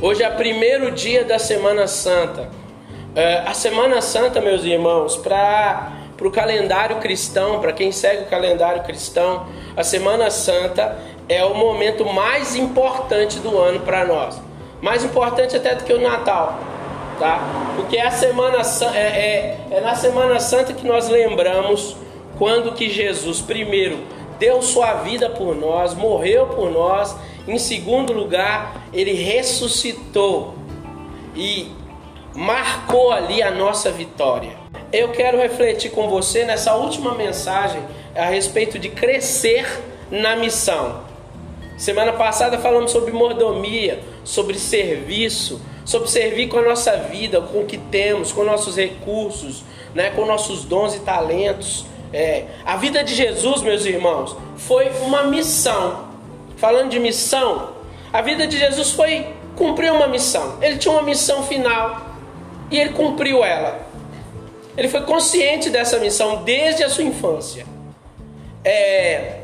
Hoje é o primeiro dia da Semana Santa. É, a Semana Santa, meus irmãos, para o calendário cristão, para quem segue o calendário cristão, a Semana Santa é o momento mais importante do ano para nós. Mais importante até do que o Natal, tá? Porque é a Semana é, é, é na Semana Santa que nós lembramos quando que Jesus primeiro deu sua vida por nós, morreu por nós. Em segundo lugar, ele ressuscitou e marcou ali a nossa vitória. Eu quero refletir com você nessa última mensagem a respeito de crescer na missão. Semana passada falamos sobre mordomia, sobre serviço, sobre servir com a nossa vida, com o que temos, com nossos recursos, né, com nossos dons e talentos. É, a vida de Jesus, meus irmãos, foi uma missão. Falando de missão, a vida de Jesus foi cumprir uma missão. Ele tinha uma missão final e ele cumpriu ela. Ele foi consciente dessa missão desde a sua infância. É,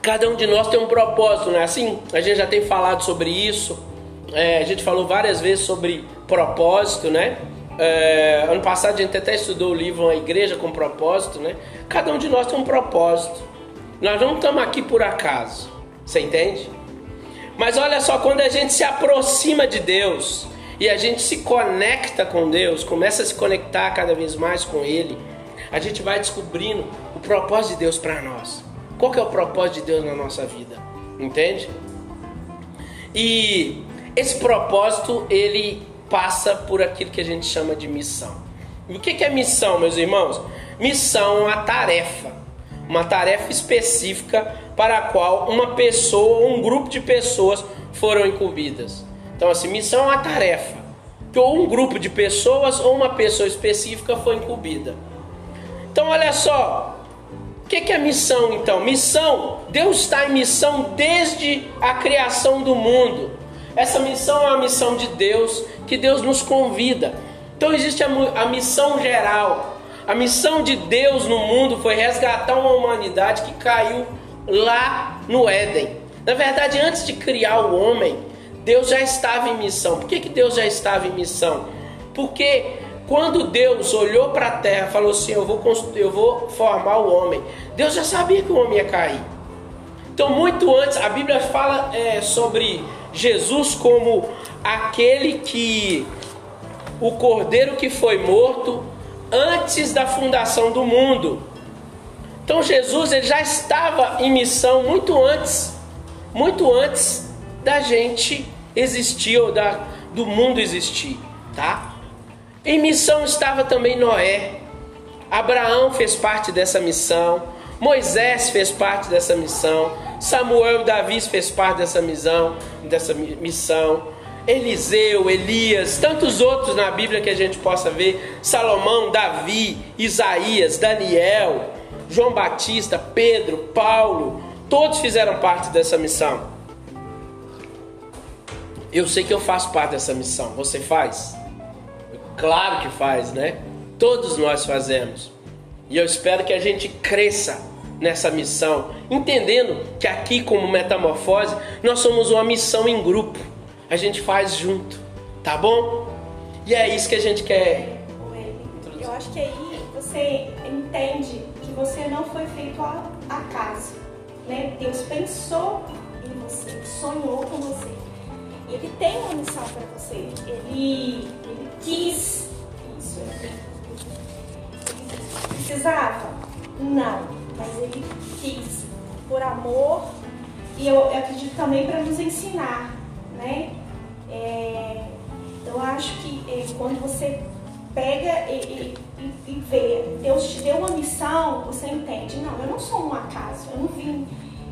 cada um de nós tem um propósito, não é assim? A gente já tem falado sobre isso. É, a gente falou várias vezes sobre propósito, né? É, ano passado a gente até estudou o livro A Igreja com Propósito, né? Cada um de nós tem um propósito. Nós não estamos aqui por acaso. Você entende? Mas olha só, quando a gente se aproxima de Deus e a gente se conecta com Deus, começa a se conectar cada vez mais com Ele, a gente vai descobrindo o propósito de Deus para nós. Qual que é o propósito de Deus na nossa vida? Entende? E esse propósito, ele passa por aquilo que a gente chama de missão. E o que é missão, meus irmãos? Missão é uma tarefa, uma tarefa específica para a qual uma pessoa ou um grupo de pessoas foram incumbidas. Então, assim, missão é uma tarefa que ou um grupo de pessoas ou uma pessoa específica foi incumbida. Então, olha só, o que é missão então? Missão, Deus está em missão desde a criação do mundo. Essa missão é uma missão de Deus que Deus nos convida. Então existe a, a missão geral. A missão de Deus no mundo foi resgatar uma humanidade que caiu lá no Éden. Na verdade, antes de criar o homem, Deus já estava em missão. Por que, que Deus já estava em missão? Porque quando Deus olhou para a terra e falou assim: eu vou, eu vou formar o homem, Deus já sabia que o homem ia cair. Então, muito antes, a Bíblia fala é, sobre Jesus como aquele que o cordeiro que foi morto antes da fundação do mundo. Então Jesus ele já estava em missão muito antes, muito antes da gente existir ou da, do mundo existir, tá? Em missão estava também Noé. Abraão fez parte dessa missão. Moisés fez parte dessa missão. Samuel e Davi fez parte dessa missão, dessa missão. Eliseu, Elias, tantos outros na Bíblia que a gente possa ver, Salomão, Davi, Isaías, Daniel, João Batista, Pedro, Paulo, todos fizeram parte dessa missão. Eu sei que eu faço parte dessa missão. Você faz? Claro que faz, né? Todos nós fazemos. E eu espero que a gente cresça nessa missão, entendendo que aqui, como metamorfose, nós somos uma missão em grupo a gente faz junto, tá bom? E é isso que a gente quer. Eu acho que aí você entende que você não foi feito ao acaso, né? Deus pensou em você, sonhou com você. Ele tem uma missão para você. Ele, ele quis isso. Precisava? Não, mas ele quis por amor e eu acredito também para nos ensinar, né? É, eu acho que é, quando você pega e, e, e, vê, Deus te deu uma missão, você entende, não, eu não sou um acaso, eu não vim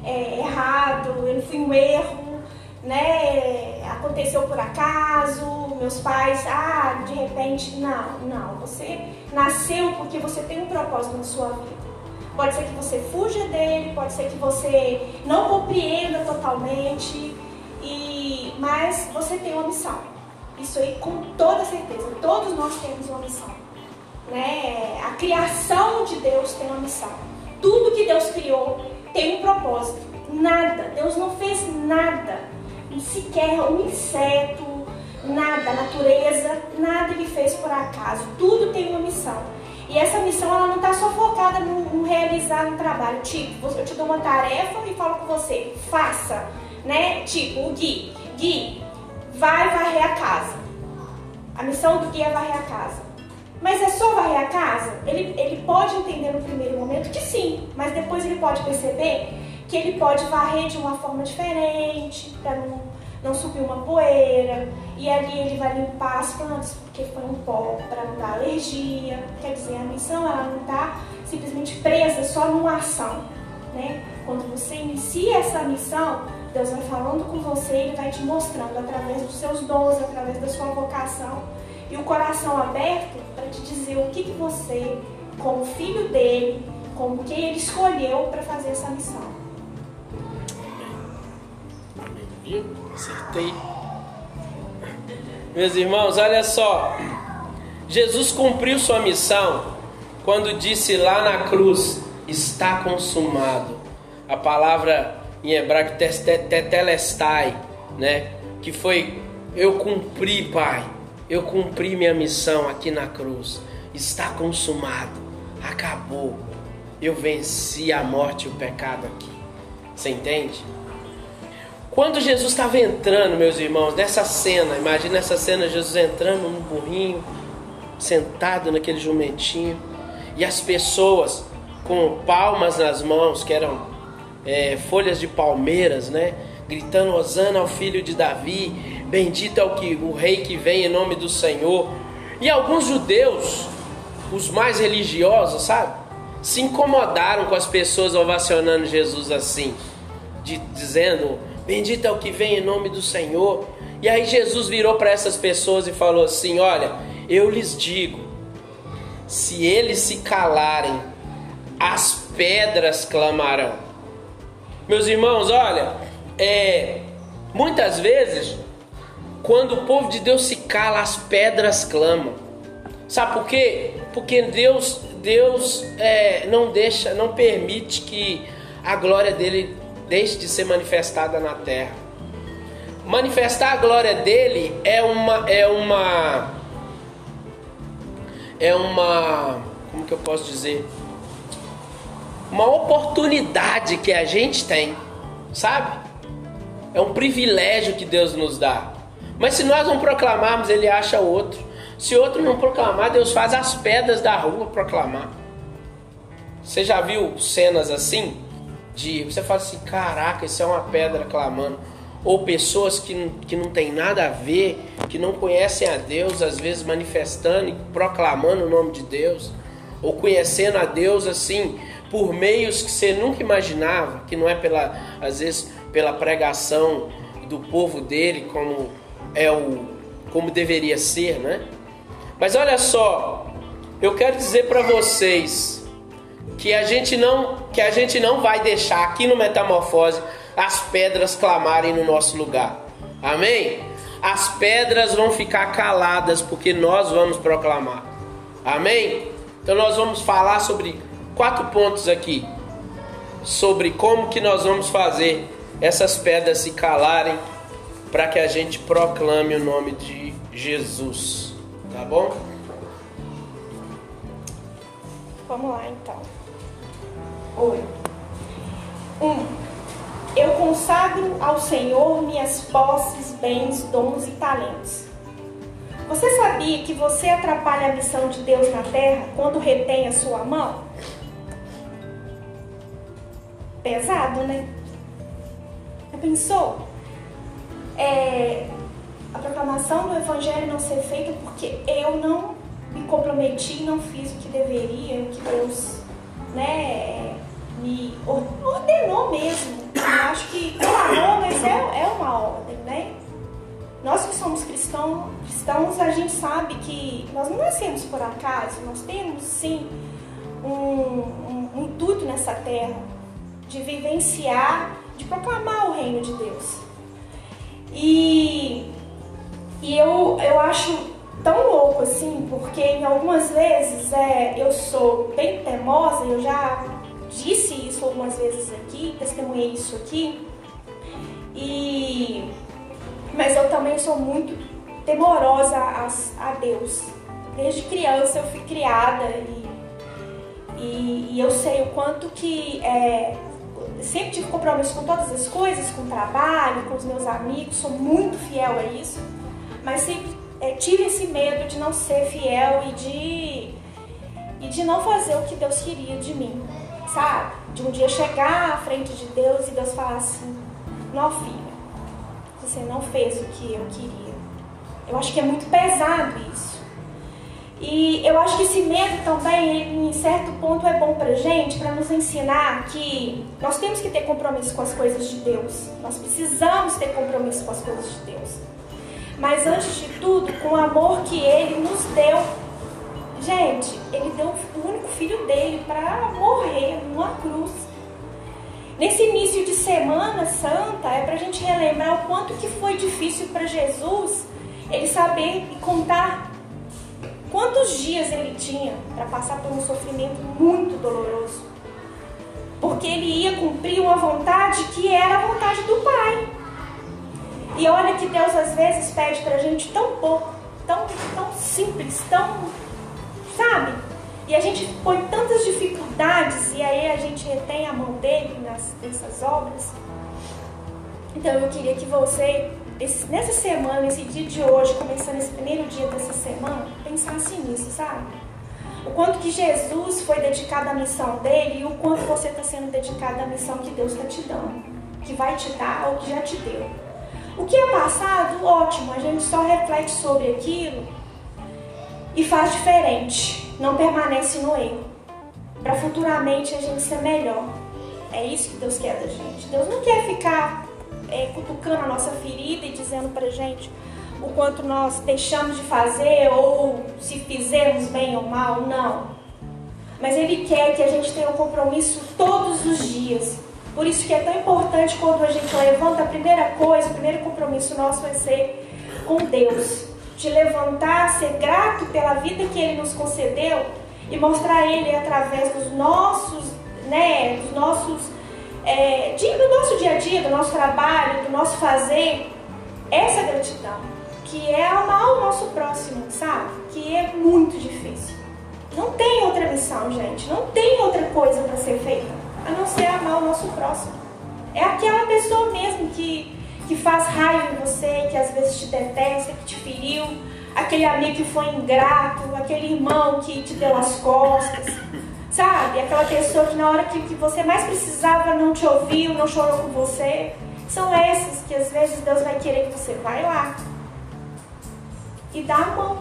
é, errado, eu não fui um erro, né? Aconteceu por acaso, meus pais, ah, de repente, não, não, você nasceu porque você tem um propósito na sua vida. Pode ser que você fuja dele, pode ser que você não compreenda totalmente, mas você tem uma missão. Isso aí com toda certeza. Todos nós temos uma missão. Né? A criação de Deus tem uma missão. Tudo que Deus criou tem um propósito. Nada. Deus não fez nada sequer um inseto, nada, a natureza, nada ele fez por acaso. Tudo tem uma missão. E essa missão ela não está só focada no, no, realizar um trabalho. Tipo, eu te dou uma tarefa e falo com você, faça, né? Tipo, o Gui, Gui, vai varrer a casa. A missão do Gui é varrer a casa. Mas é só varrer a casa? Ele, ele pode entender no primeiro momento que sim, mas depois ele pode perceber que ele pode varrer de uma forma diferente, para não, não subir uma poeira, e ali ele vai limpar as plantas, porque foi um pó, para não dar alergia. Quer dizer, a missão ela não está simplesmente presa só numa ação. Né? Quando você inicia essa missão, Deus vai falando com você, Ele vai te mostrando através dos seus dons, através da sua vocação e o coração aberto para te dizer o que, que você, como filho dele, como quem ele escolheu para fazer essa missão. Viu? Acertei. Meus irmãos, olha só. Jesus cumpriu sua missão quando disse lá na cruz: Está consumado. A palavra em hebraico tetelestai, né? Que foi eu cumpri, Pai eu cumpri minha missão aqui na cruz. Está consumado. Acabou. Eu venci a morte e o pecado aqui. Você entende? Quando Jesus estava entrando, meus irmãos, nessa cena, imagina essa cena, Jesus entrando no burrinho, sentado naquele jumentinho, e as pessoas com palmas nas mãos, que eram é, folhas de palmeiras, né? Gritando, Osana ao filho de Davi, Bendito é o, que, o rei que vem em nome do Senhor. E alguns judeus, os mais religiosos, sabe? Se incomodaram com as pessoas ovacionando Jesus assim, de, dizendo: Bendito é o que vem em nome do Senhor. E aí Jesus virou para essas pessoas e falou assim: Olha, eu lhes digo, se eles se calarem, as pedras clamarão. Meus irmãos, olha, é, muitas vezes quando o povo de Deus se cala, as pedras clamam. Sabe por quê? Porque Deus, Deus é, não deixa, não permite que a glória dele deixe de ser manifestada na terra. Manifestar a glória dele é uma é uma é uma como que eu posso dizer? Uma oportunidade que a gente tem, sabe? É um privilégio que Deus nos dá. Mas se nós não proclamarmos, ele acha outro. Se outro não proclamar, Deus faz as pedras da rua proclamar. Você já viu cenas assim? De você fala assim: caraca, isso é uma pedra clamando. Ou pessoas que, que não tem nada a ver, que não conhecem a Deus, às vezes manifestando e proclamando o nome de Deus. Ou conhecendo a Deus assim, por meios que você nunca imaginava, que não é pela, às vezes, pela pregação do povo dele, como é o como deveria ser, né? Mas olha só, eu quero dizer para vocês que a gente não que a gente não vai deixar aqui no Metamorfose as pedras clamarem no nosso lugar. Amém? As pedras vão ficar caladas porque nós vamos proclamar. Amém? Então nós vamos falar sobre quatro pontos aqui sobre como que nós vamos fazer essas pedras se calarem para que a gente proclame o nome de Jesus. Tá bom? Vamos lá então. Oi. Um. Eu consagro ao Senhor minhas posses, bens, dons e talentos. Você sabia que você atrapalha a missão de Deus na terra quando retém a sua mão? Pesado, né? Já pensou? é, a proclamação do Evangelho não ser feita porque eu não me comprometi, não fiz o que deveria, o que Deus né, me ordenou mesmo. Eu acho que mas é, é uma ordem, né? Nós que somos cristãos, cristãos, a gente sabe que nós não nascemos por acaso, nós temos sim um, um, um intuito nessa terra de vivenciar, de proclamar o reino de Deus. E, e eu, eu acho tão louco assim, porque em algumas vezes é, eu sou bem teimosa, eu já disse isso algumas vezes aqui, testemunhei isso aqui, e mas eu também sou muito temorosa a, a Deus. Desde criança eu fui criada e, e, e eu sei o quanto que é, sempre tive compromisso com todas as coisas, com o trabalho, com os meus amigos, sou muito fiel a isso, mas sempre é, tive esse medo de não ser fiel e de, e de não fazer o que Deus queria de mim, sabe? De um dia chegar à frente de Deus e Deus falar assim: Não, filha, você não fez o que eu queria. Eu acho que é muito pesado isso. E eu acho que esse medo também, em certo ponto, é bom pra gente, para nos ensinar que nós temos que ter compromisso com as coisas de Deus. Nós precisamos ter compromisso com as coisas de Deus. Mas antes de tudo, com o amor que Ele nos deu. Gente, Ele deu o único filho dele para morrer numa cruz. Nesse início de Semana Santa, é para a gente relembrar o quanto que foi difícil para Jesus ele saber e contar quantos dias ele tinha para passar por um sofrimento muito doloroso. Porque ele ia cumprir uma vontade que era a vontade do Pai. E olha que Deus às vezes pede para a gente tão pouco, tão, tão simples, tão. Sabe? E a gente põe tantas dificuldades e aí a gente retém a mão dele nas, nessas obras. Então eu queria que você esse, nessa semana, nesse dia de hoje, começando esse primeiro dia dessa semana, pensasse nisso, sabe? O quanto que Jesus foi dedicado à missão dele e o quanto você está sendo dedicado à missão que Deus está te dando, que vai te dar ou que já te deu. O que é passado, ótimo, a gente só reflete sobre aquilo e faz diferente, não permanece no erro, para futuramente a gente ser melhor. É isso que Deus quer da gente. Deus não quer ficar é, cutucando a nossa ferida e dizendo pra gente o quanto nós deixamos de fazer ou se fizemos bem ou mal, não. Mas Ele quer que a gente tenha um compromisso todos os dias. Por isso que é tão importante quando a gente levanta a primeira coisa, o primeiro compromisso nosso vai ser com Deus. De levantar, ser grato pela vida que Ele nos concedeu e mostrar a Ele através dos nossos, né, dos nossos é, de, do nosso dia a dia, do nosso trabalho, do nosso fazer, essa gratidão, que é amar o nosso próximo, sabe? Que é muito difícil. Não tem outra missão, gente, não tem outra coisa para ser feita a não ser amar o nosso próximo. É aquela pessoa mesmo que, que faz raiva em você, que às vezes te detesta, que te feriu, aquele amigo que foi ingrato, aquele irmão que te deu as costas Sabe? Aquela pessoa que na hora que, que você mais precisava não te ouviu, não chorou com você. São essas que às vezes Deus vai querer que você vá lá e dá a mão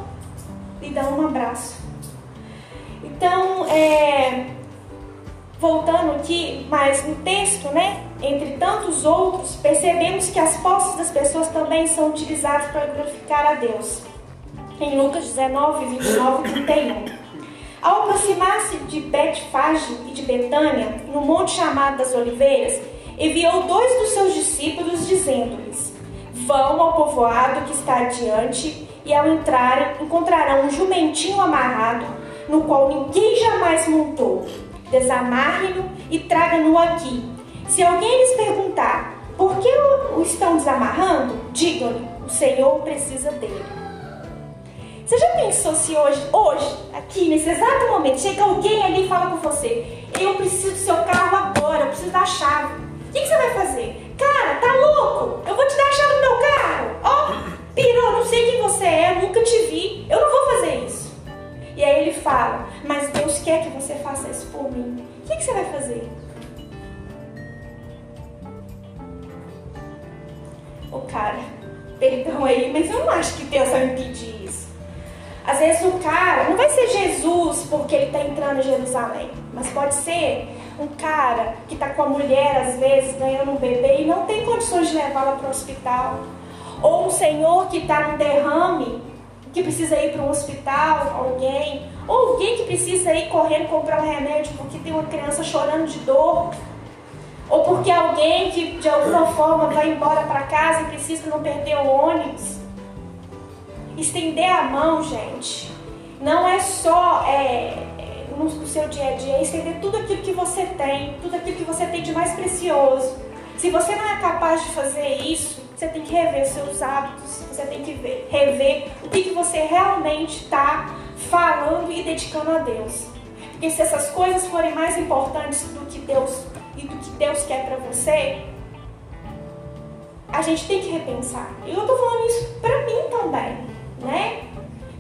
e dá um abraço. Então, é, voltando aqui, mas no texto, né? Entre tantos outros, percebemos que as posses das pessoas também são utilizadas para glorificar a Deus. Em Lucas 19, 29 e 31. Ao aproximar-se de Betfage e de Betânia, no monte chamado das Oliveiras, enviou dois dos seus discípulos, dizendo-lhes: Vão ao povoado que está adiante, e ao entrar encontrarão um jumentinho amarrado, no qual ninguém jamais montou. Desamarre-no e traga-no aqui. Se alguém lhes perguntar por que o estão desamarrando, digam-lhe: o Senhor precisa dele. Você já pensou se hoje, hoje, aqui, nesse exato momento, chega alguém ali e fala com você: Eu preciso do seu carro agora, eu preciso da chave. O que, que você vai fazer? Cara, tá louco? Eu vou te dar a chave do meu carro. Ó, oh, pirou, não sei quem você é, nunca te vi, eu não vou fazer isso. E aí ele fala: Mas Deus quer que você faça isso por mim. O que, que você vai fazer? O cara, perdão aí, mas eu não acho que Deus vai isso. Às vezes o cara não vai ser Jesus porque ele está entrando em Jerusalém, mas pode ser um cara que está com a mulher, às vezes, ganhando um bebê e não tem condições de levá-la para o hospital. Ou um senhor que está num derrame, que precisa ir para um hospital, alguém. Ou alguém que precisa ir correndo comprar um remédio porque tem uma criança chorando de dor. Ou porque alguém que de alguma forma vai embora para casa e precisa não perder o ônibus. Estender a mão, gente, não é só é, é, no seu dia a dia, é estender tudo aquilo que você tem, tudo aquilo que você tem de mais precioso. Se você não é capaz de fazer isso, você tem que rever seus hábitos, você tem que ver, rever o que, que você realmente está falando e dedicando a Deus. Porque se essas coisas forem mais importantes do que Deus e do que Deus quer para você, a gente tem que repensar. E eu tô falando isso para mim também, né?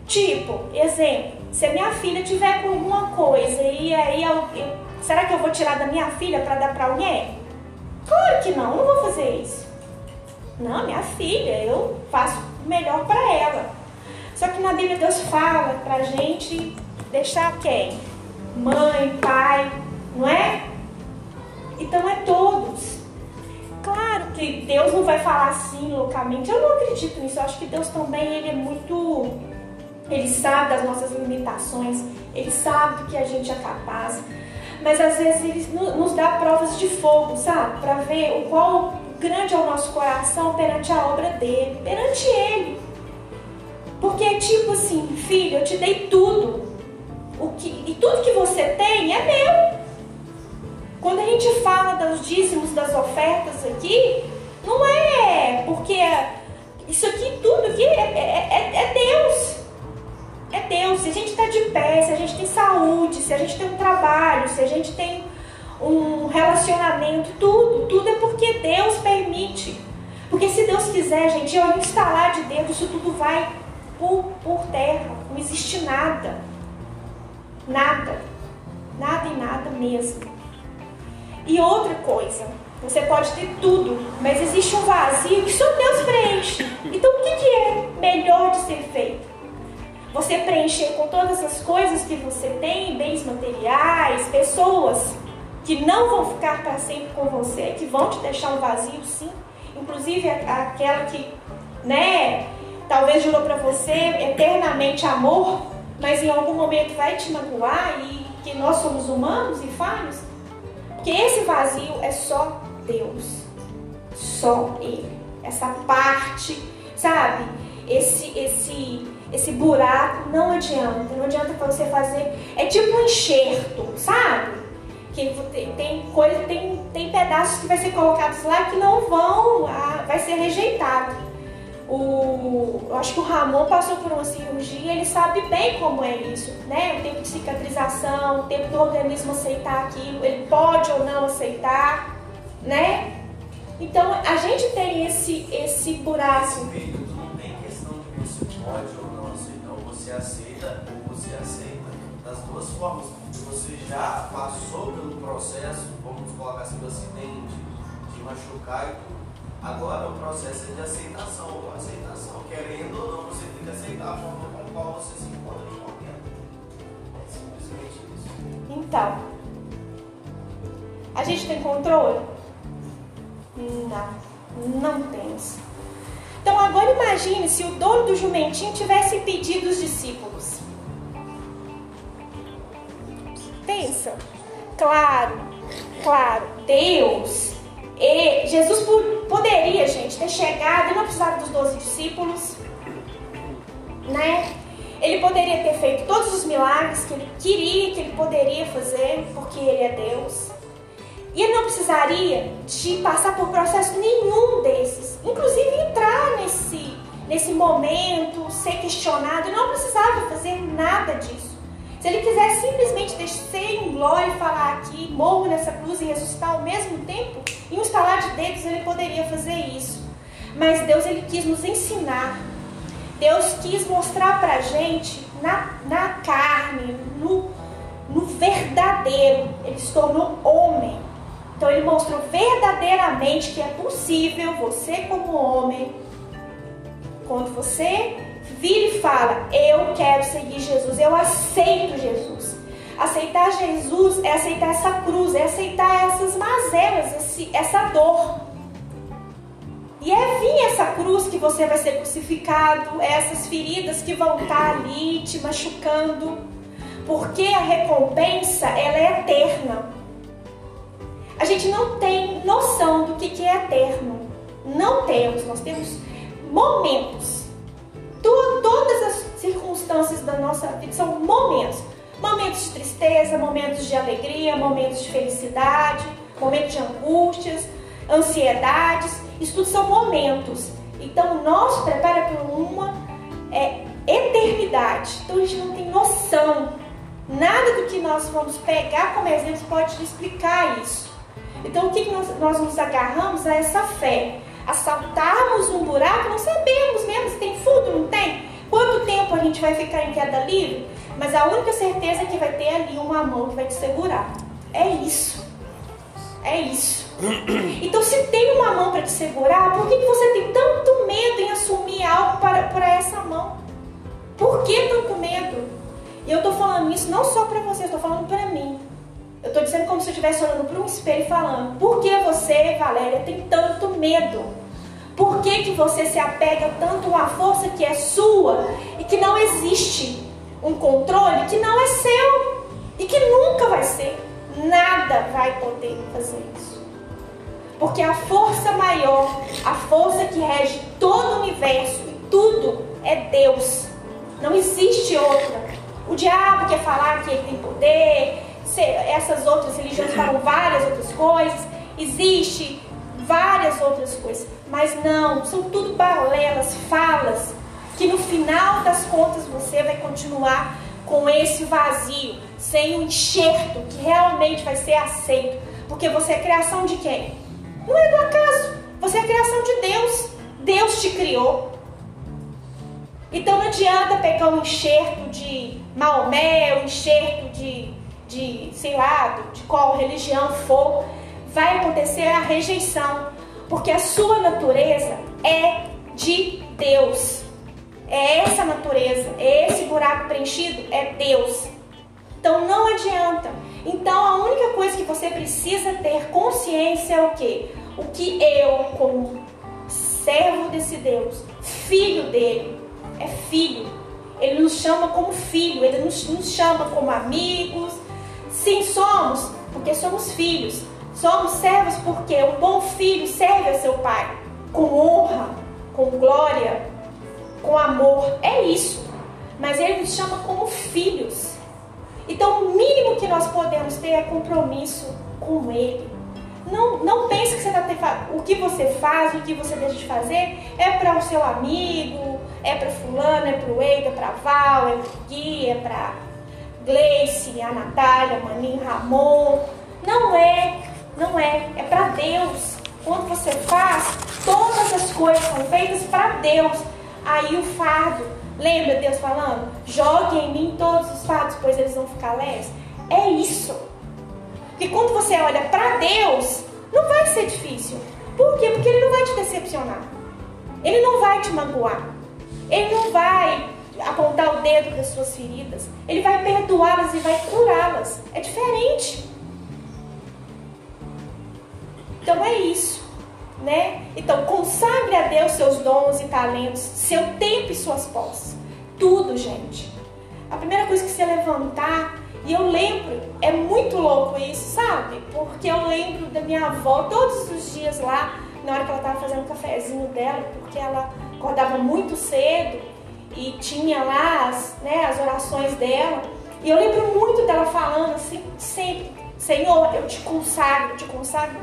Tipo, exemplo, se a minha filha tiver com alguma coisa e aí eu, eu, será que eu vou tirar da minha filha para dar para alguém? Claro que não, não vou fazer isso. Não, minha filha, eu faço melhor para ela. Só que na Bíblia Deus fala pra gente deixar quem? Mãe, pai, não é? Então é todos. Claro que Deus não vai falar assim loucamente. Eu não acredito nisso. Eu acho que Deus também ele é muito. Ele sabe das nossas limitações. Ele sabe do que a gente é capaz mas às vezes ele nos dá provas de fogo, sabe? Para ver o qual grande é o nosso coração perante a obra dele, perante ele. Porque é tipo assim, filho, eu te dei tudo. O que, e tudo que você tem é meu. Quando a gente fala dos dízimos, das ofertas aqui, não é porque isso aqui, tudo aqui é, é, é, é Deus é Deus. Se a gente está de pé, se a gente tem saúde, se a gente tem um trabalho, se a gente tem um relacionamento, tudo, tudo é porque Deus permite. Porque se Deus quiser, gente, eu instalar de dentro, isso tudo vai por, por terra. Não existe nada. Nada. Nada e nada mesmo. E outra coisa, você pode ter tudo, mas existe um vazio que só Deus preenche. Então o que, que é melhor de ser feito? Você preencher com todas as coisas que você tem, bens materiais, pessoas que não vão ficar para sempre com você, que vão te deixar um vazio, sim. Inclusive aquela que, né, talvez jurou para você eternamente amor, mas em algum momento vai te magoar e que nós somos humanos e falhos. Que esse vazio é só Deus. Só Ele. Essa parte, sabe? Esse, esse esse buraco não adianta, não adianta você fazer. É tipo um enxerto, sabe? Que tem, coisa, tem, tem pedaços que vai ser colocados lá que não vão, vai ser rejeitado. O, eu acho que o Ramon passou por uma cirurgia, ele sabe bem como é isso, né? O tempo de cicatrização, o tempo do organismo aceitar aquilo, ele pode ou não aceitar, né? Então a gente tem esse, esse buraco. Não tem questão de você pode ou você aceita ou você aceita das duas formas. Você já passou pelo processo, vamos colocar assim, do acidente, de machucar e tudo. Agora o processo é de aceitação aceitação. Querendo ou não, você tem que aceitar a forma com a qual você se encontra no momento. É simplesmente isso. Então, a gente tem controle? Não, não temos. Então agora imagine se o dono do jumentinho tivesse pedido os discípulos. Pensa. Claro, claro, Deus. E Jesus poderia, gente, ter chegado e não precisava dos doze discípulos, né? Ele poderia ter feito todos os milagres que ele queria, que ele poderia fazer, porque ele é Deus. E ele não precisaria de passar por processo nenhum desses. Inclusive entrar nesse, nesse momento, ser questionado. Ele não precisava fazer nada disso. Se ele quisesse simplesmente descer em glória e falar aqui, morro nessa cruz e ressuscitar ao mesmo tempo, em estalar de dedos ele poderia fazer isso. Mas Deus ele quis nos ensinar. Deus quis mostrar pra gente na, na carne, no, no verdadeiro. Ele se tornou homem então ele mostrou verdadeiramente que é possível você como homem, quando você vira e fala, eu quero seguir Jesus, eu aceito Jesus. Aceitar Jesus é aceitar essa cruz, é aceitar essas mazelas, essa dor. E é vir essa cruz que você vai ser crucificado, é essas feridas que vão estar ali te machucando, porque a recompensa ela é eterna. A gente não tem noção do que, é eterno. Não temos, nós temos momentos. todas as circunstâncias da nossa vida são momentos. Momentos de tristeza, momentos de alegria, momentos de felicidade, momentos de angústias. ansiedades, isso tudo são momentos. Então, nosso prepara para uma é, eternidade. Então, a gente não tem noção. Nada do que nós vamos pegar como exemplo pode explicar isso. Então, o que nós, nós nos agarramos a essa fé? A saltarmos um buraco, não sabemos mesmo se tem fundo, não tem? Quanto tempo a gente vai ficar em queda livre? Mas a única certeza é que vai ter ali uma mão que vai te segurar. É isso. É isso. Então, se tem uma mão para te segurar, por que, que você tem tanto medo em assumir algo para, para essa mão? Por que tanto medo? E eu estou falando isso não só para você, eu estou falando para mim. Eu estou dizendo como se eu estivesse olhando para um espelho e falando: por que você, Valéria, tem tanto medo? Por que, que você se apega tanto a uma força que é sua e que não existe? Um controle que não é seu e que nunca vai ser. Nada vai poder fazer isso. Porque a força maior, a força que rege todo o universo e tudo é Deus. Não existe outra. O diabo quer falar que ele tem poder, essas outras religiões falam várias outras coisas, existe várias outras coisas, mas não, são tudo balelas, falas, que no final das contas você vai continuar com esse vazio, sem o um enxerto que realmente vai ser aceito, porque você é criação de quem? Não é do acaso, você é criação de Deus, Deus te criou. Então não adianta pegar um enxerto de Maomé, um enxerto de de, sei lá, de qual religião for, vai acontecer a rejeição, porque a sua natureza é de Deus. É essa natureza, é esse buraco preenchido, é Deus. Então não adianta. Então a única coisa que você precisa ter consciência é o que? O que eu, como servo desse Deus, filho dele, é filho. Ele nos chama como filho, ele nos, nos chama como amigos, Sim, somos, porque somos filhos. Somos servos porque um bom filho serve a seu pai com honra, com glória, com amor. É isso. Mas ele nos chama como filhos. Então, o mínimo que nós podemos ter é compromisso com ele. Não, não pense que você tá o que você faz, o que você deixa de fazer é para o seu amigo, é para fulano, é para o Eiga, é para Val, é para Gui, é para Gleice, a Natália, Maninho, Ramon. Não é, não é. É para Deus. Quando você faz, todas as coisas são feitas para Deus. Aí o fardo, lembra Deus falando? Jogue em mim todos os fardos, pois eles vão ficar leves. É isso. Porque quando você olha para Deus, não vai ser difícil. Por quê? Porque Ele não vai te decepcionar. Ele não vai te magoar. Ele não vai apontar o dedo das suas feridas. Ele vai perdoá-las e vai curá-las. É diferente. Então é isso, né? Então consagre a Deus seus dons e talentos, seu tempo e suas posses. Tudo, gente. A primeira coisa que você levantar, e eu lembro, é muito louco isso, sabe? Porque eu lembro da minha avó todos os dias lá, na hora que ela estava fazendo o cafezinho dela, porque ela acordava muito cedo e tinha lá as, né, as orações dela. E eu lembro muito dela falando assim, sempre, Senhor, eu te consagro, te consagro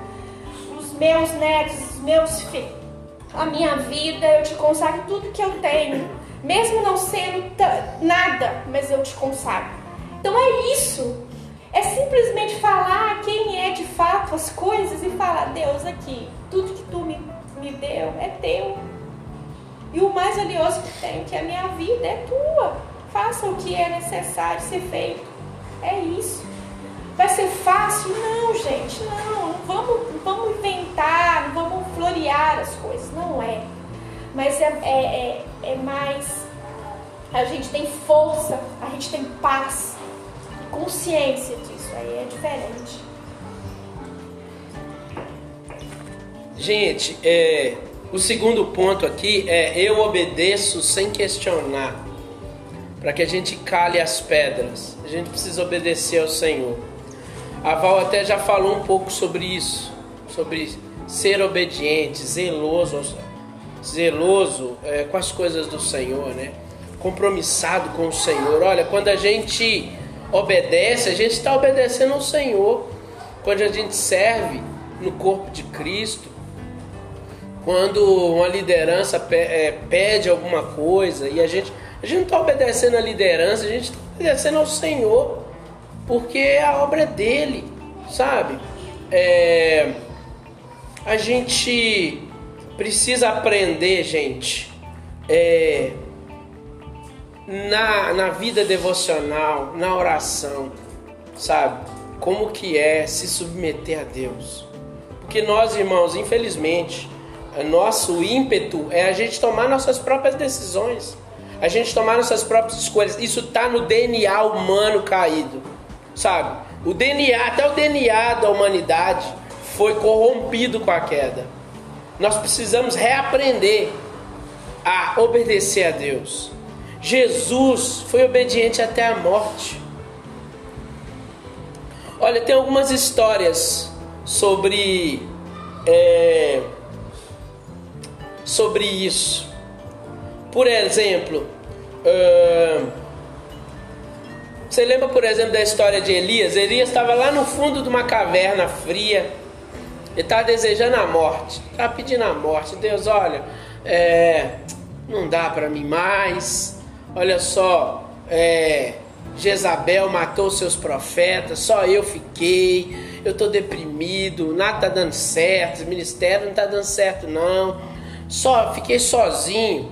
meus netos, os meus filhos, a minha vida, eu te consagro tudo que eu tenho, mesmo não sendo nada, mas eu te consagro. Então é isso. É simplesmente falar quem é de fato as coisas e falar, Deus, aqui, tudo que tu me, me deu é teu e o mais valioso que tenho, que é a minha vida, é tua. Faça o que é necessário ser feito. É isso. Vai ser fácil? Não, gente, não. Não vamos, não vamos inventar, não vamos coisas. Não é. Mas é, é, é, é mais. A gente tem força, a gente tem paz, consciência disso. Aí é diferente. Gente, é, o segundo ponto aqui é eu obedeço sem questionar. Para que a gente cale as pedras. A gente precisa obedecer ao Senhor. A Val até já falou um pouco sobre isso, sobre ser obediente, zeloso, zeloso é, com as coisas do Senhor, né? Compromissado com o Senhor. Olha, quando a gente obedece, a gente está obedecendo ao Senhor. Quando a gente serve, no corpo de Cristo. Quando uma liderança é, pede alguma coisa e a gente, a gente não está obedecendo a liderança, a gente está obedecendo ao Senhor, porque a obra é dele, sabe? É, a gente precisa aprender, gente, é, na, na vida devocional, na oração, sabe? Como que é se submeter a Deus. Porque nós, irmãos, infelizmente, nosso ímpeto é a gente tomar nossas próprias decisões, a gente tomar nossas próprias escolhas. Isso está no DNA humano caído, sabe? O DNA, até o DNA da humanidade foi corrompido com a queda. Nós precisamos reaprender a obedecer a Deus. Jesus foi obediente até a morte. Olha, tem algumas histórias sobre é, sobre isso. Por exemplo, uh, você lembra, por exemplo, da história de Elias? Elias estava lá no fundo de uma caverna fria. Ele estava desejando a morte, estava pedindo a morte. Deus, olha, é, não dá para mim mais. Olha só, é, Jezabel matou seus profetas, só eu fiquei. Eu estou deprimido, nada está dando certo, o ministério não está dando certo não. Só fiquei sozinho.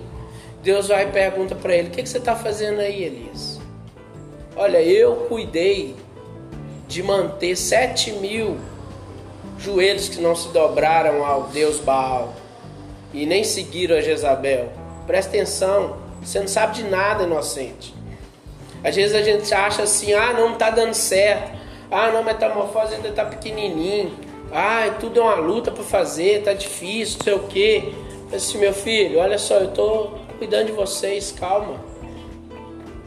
Deus vai e pergunta para ele: O que, que você está fazendo aí, Elias? Olha, eu cuidei de manter sete mil joelhos que não se dobraram ao Deus Baal e nem seguiram a Jezabel. Presta atenção, você não sabe de nada, inocente. Às vezes a gente acha assim, ah, não está dando certo. Ah, não, metamorfose ainda está pequenininho. Ah, tudo é uma luta para fazer, está difícil, não sei o quê. Assim, meu filho, olha só, eu estou cuidando de vocês, calma.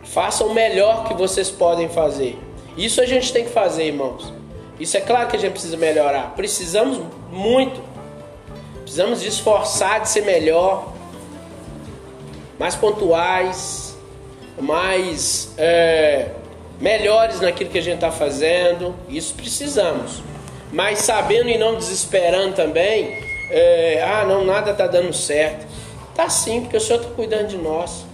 Façam o melhor que vocês podem fazer. Isso a gente tem que fazer, irmãos. Isso é claro que a gente precisa melhorar. Precisamos muito. Precisamos de esforçar de ser melhor, mais pontuais, mais é, melhores naquilo que a gente está fazendo. Isso precisamos. Mas sabendo e não desesperando também, é, ah, não, nada está dando certo. Tá sim, porque o Senhor está cuidando de nós.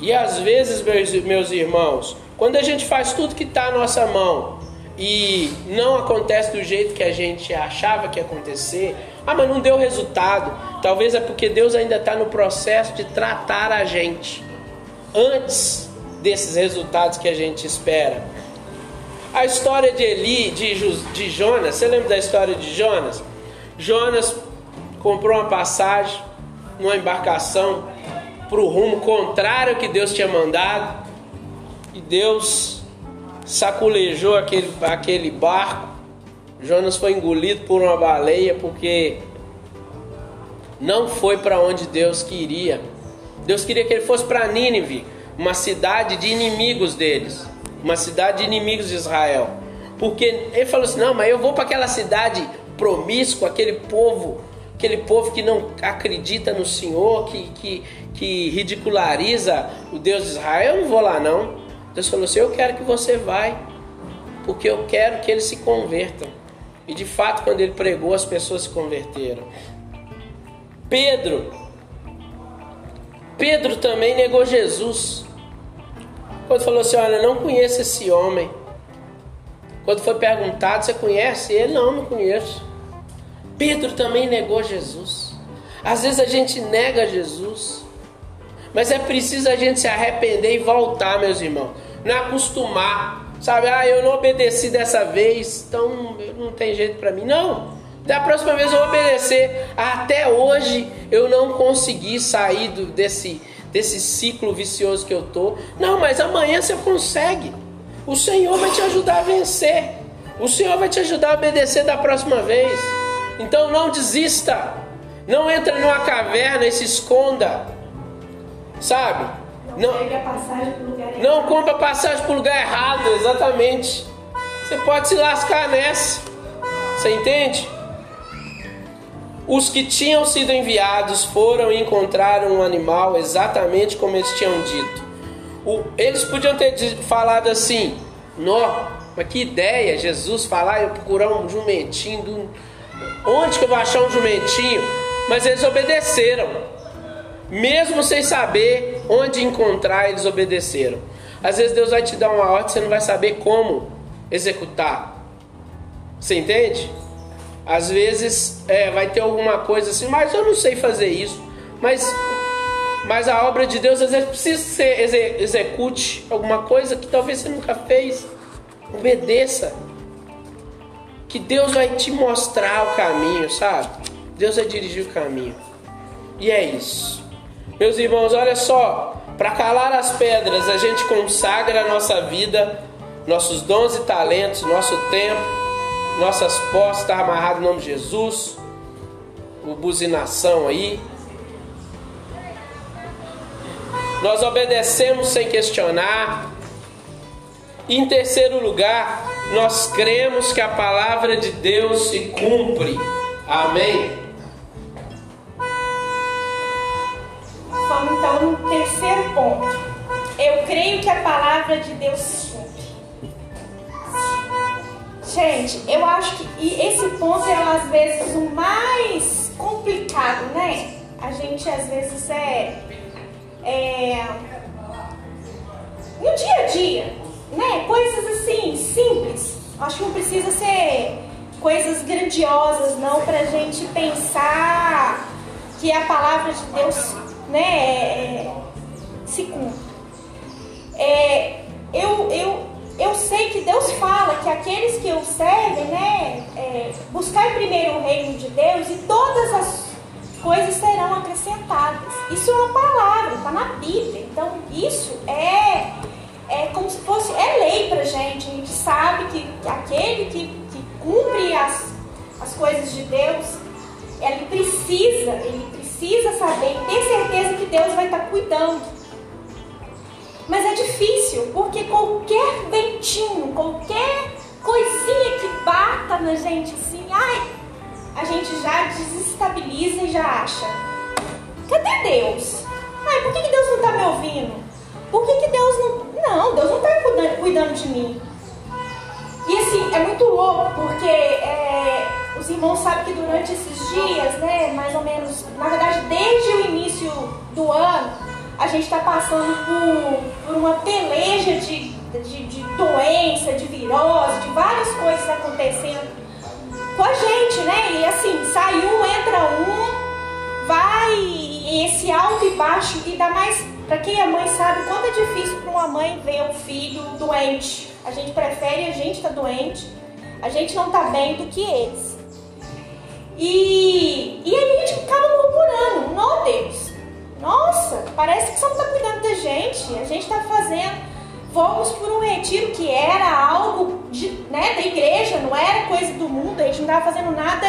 E às vezes, meus, meus irmãos, quando a gente faz tudo que está à nossa mão e não acontece do jeito que a gente achava que ia acontecer, ah, mas não deu resultado. Talvez é porque Deus ainda está no processo de tratar a gente antes desses resultados que a gente espera. A história de Eli, de, de Jonas, você lembra da história de Jonas? Jonas comprou uma passagem numa embarcação para o rumo contrário que Deus tinha mandado e Deus saculejou aquele, aquele barco Jonas foi engolido por uma baleia porque não foi para onde Deus queria. Deus queria que ele fosse para Nínive, uma cidade de inimigos deles, uma cidade de inimigos de Israel. Porque ele falou assim: não, mas eu vou para aquela cidade promíscua, aquele povo, aquele povo que não acredita no Senhor, que, que, que ridiculariza o Deus de Israel. Eu não vou lá, não. Deus falou assim: eu quero que você vai, porque eu quero que eles se convertam. E de fato, quando ele pregou, as pessoas se converteram. Pedro. Pedro também negou Jesus. Quando falou assim: Olha, não conheço esse homem. Quando foi perguntado: Você conhece ele? Não, não conheço. Pedro também negou Jesus. Às vezes a gente nega Jesus. Mas é preciso a gente se arrepender e voltar, meus irmãos. Não acostumar Sabe, ah, eu não obedeci dessa vez, então não tem jeito para mim. Não. Da próxima vez eu vou obedecer. Até hoje eu não consegui sair do, desse, desse ciclo vicioso que eu tô. Não, mas amanhã você consegue. O Senhor vai te ajudar a vencer. O Senhor vai te ajudar a obedecer da próxima vez. Então não desista. Não entre numa caverna e se esconda. Sabe? Não, não. Não compra passagem para o lugar errado, exatamente. Você pode se lascar nessa. Você entende? Os que tinham sido enviados foram e encontraram um animal exatamente como eles tinham dito. O, eles podiam ter falado assim: Nó, mas que ideia, Jesus falar e procurar um jumentinho, Onde que eu vou achar um jumentinho? Mas eles obedeceram. Mesmo sem saber onde encontrar, eles obedeceram. Às vezes Deus vai te dar uma ordem, você não vai saber como executar. Você entende? Às vezes é, vai ter alguma coisa assim, mas eu não sei fazer isso. Mas, mas a obra de Deus às vezes precisa que você execute alguma coisa que talvez você nunca fez. Obedeça. Que Deus vai te mostrar o caminho, sabe? Deus vai dirigir o caminho. E é isso. Meus irmãos, olha só. Para calar as pedras, a gente consagra a nossa vida, nossos dons e talentos, nosso tempo, nossas posses, está amarrado em nome de Jesus. O buzinação aí. Nós obedecemos sem questionar. Em terceiro lugar, nós cremos que a palavra de Deus se cumpre. Amém. Então no terceiro ponto. Eu creio que a palavra de Deus se. Gente, eu acho que esse ponto é às vezes o mais complicado, né? A gente às vezes é, é no dia a dia, né? Coisas assim, simples. Acho que não precisa ser coisas grandiosas, não, pra gente pensar que a palavra de Deus, né, é, se cumpre. É, eu, eu, eu sei que Deus fala que aqueles que o servem, né, é, buscar primeiro o reino de Deus e todas as coisas serão acrescentadas. Isso é uma palavra, está na Bíblia. Então, isso é é como se fosse, é lei pra gente. A gente sabe que aquele que, que cumpre as, as coisas de Deus, ele precisa, ele precisa saber, ter certeza que Deus vai estar cuidando. Mas é difícil, porque qualquer ventinho, qualquer coisinha que bata na gente assim, ai, a gente já desestabiliza e já acha. Cadê Deus? Ai, por que, que Deus não está me ouvindo? Por que, que Deus não. Não, Deus não está cuidando, cuidando, de mim. E assim, é muito louco, porque é, os irmãos sabem que durante esses dias, né, mais ou menos, na verdade, desde o início do ano, a gente está passando por, por uma peleja de, de, de doença, de virose, de várias coisas acontecendo com a gente, né? E assim, sai um, entra um, vai esse alto e baixo e dá mais para quem é mãe sabe quanto é difícil para uma mãe ver um filho doente. A gente prefere a gente tá doente, a gente não tá bem do que eles. E, e aí a gente acaba murmurando, não Deus, nossa, parece que só está cuidando da gente, a gente está fazendo, vamos por um retiro que era algo de, né, da igreja, não era coisa do mundo, a gente não estava fazendo nada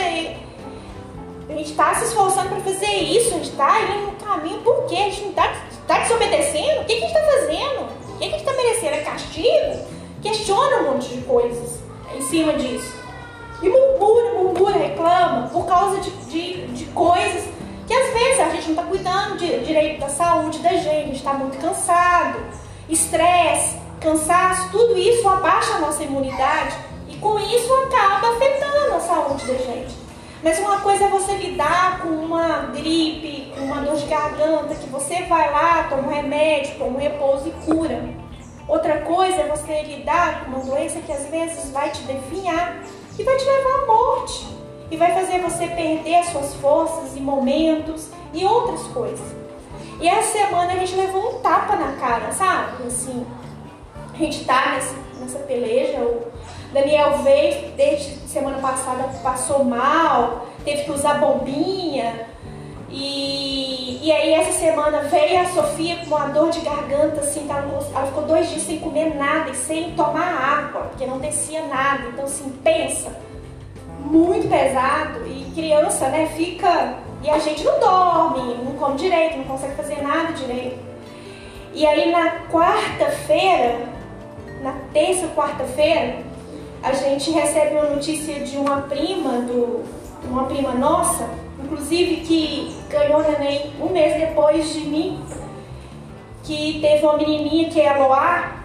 a gente está se esforçando para fazer isso, a gente está indo no caminho, por quê? A gente não está tá desobedecendo? O que, que a gente está fazendo? O que, que a gente está merecendo? É castigo? Questiona um monte de coisas em cima disso. E murmura, murmura, reclama por causa de, de, de coisas que às vezes a gente não está cuidando de, direito da saúde da gente, está muito cansado, estresse, cansaço, tudo isso abaixa a nossa imunidade e com isso acaba afetando a saúde da gente. Mas uma coisa é você lidar com uma gripe, com uma dor de garganta, que você vai lá, toma um remédio, toma um repouso e cura. Outra coisa é você lidar com uma doença que às vezes vai te definhar e vai te levar à morte. E vai fazer você perder as suas forças e momentos e outras coisas. E essa semana a gente levou um tapa na cara, sabe? Assim, a gente tá nessa peleja, o Daniel veio, desde semana passada passou mal, teve que usar bombinha. E, e aí essa semana veio a Sofia com uma dor de garganta, assim, ela, ela ficou dois dias sem comer nada e sem tomar água, porque não descia nada. Então assim, pensa, muito pesado e criança, né, fica. E a gente não dorme, não come direito, não consegue fazer nada direito. E aí na quarta-feira, na terça, quarta-feira, a gente recebe uma notícia de uma prima, do, uma prima nossa, inclusive que ganhou neném um mês depois de mim, que teve uma menininha que é Loá,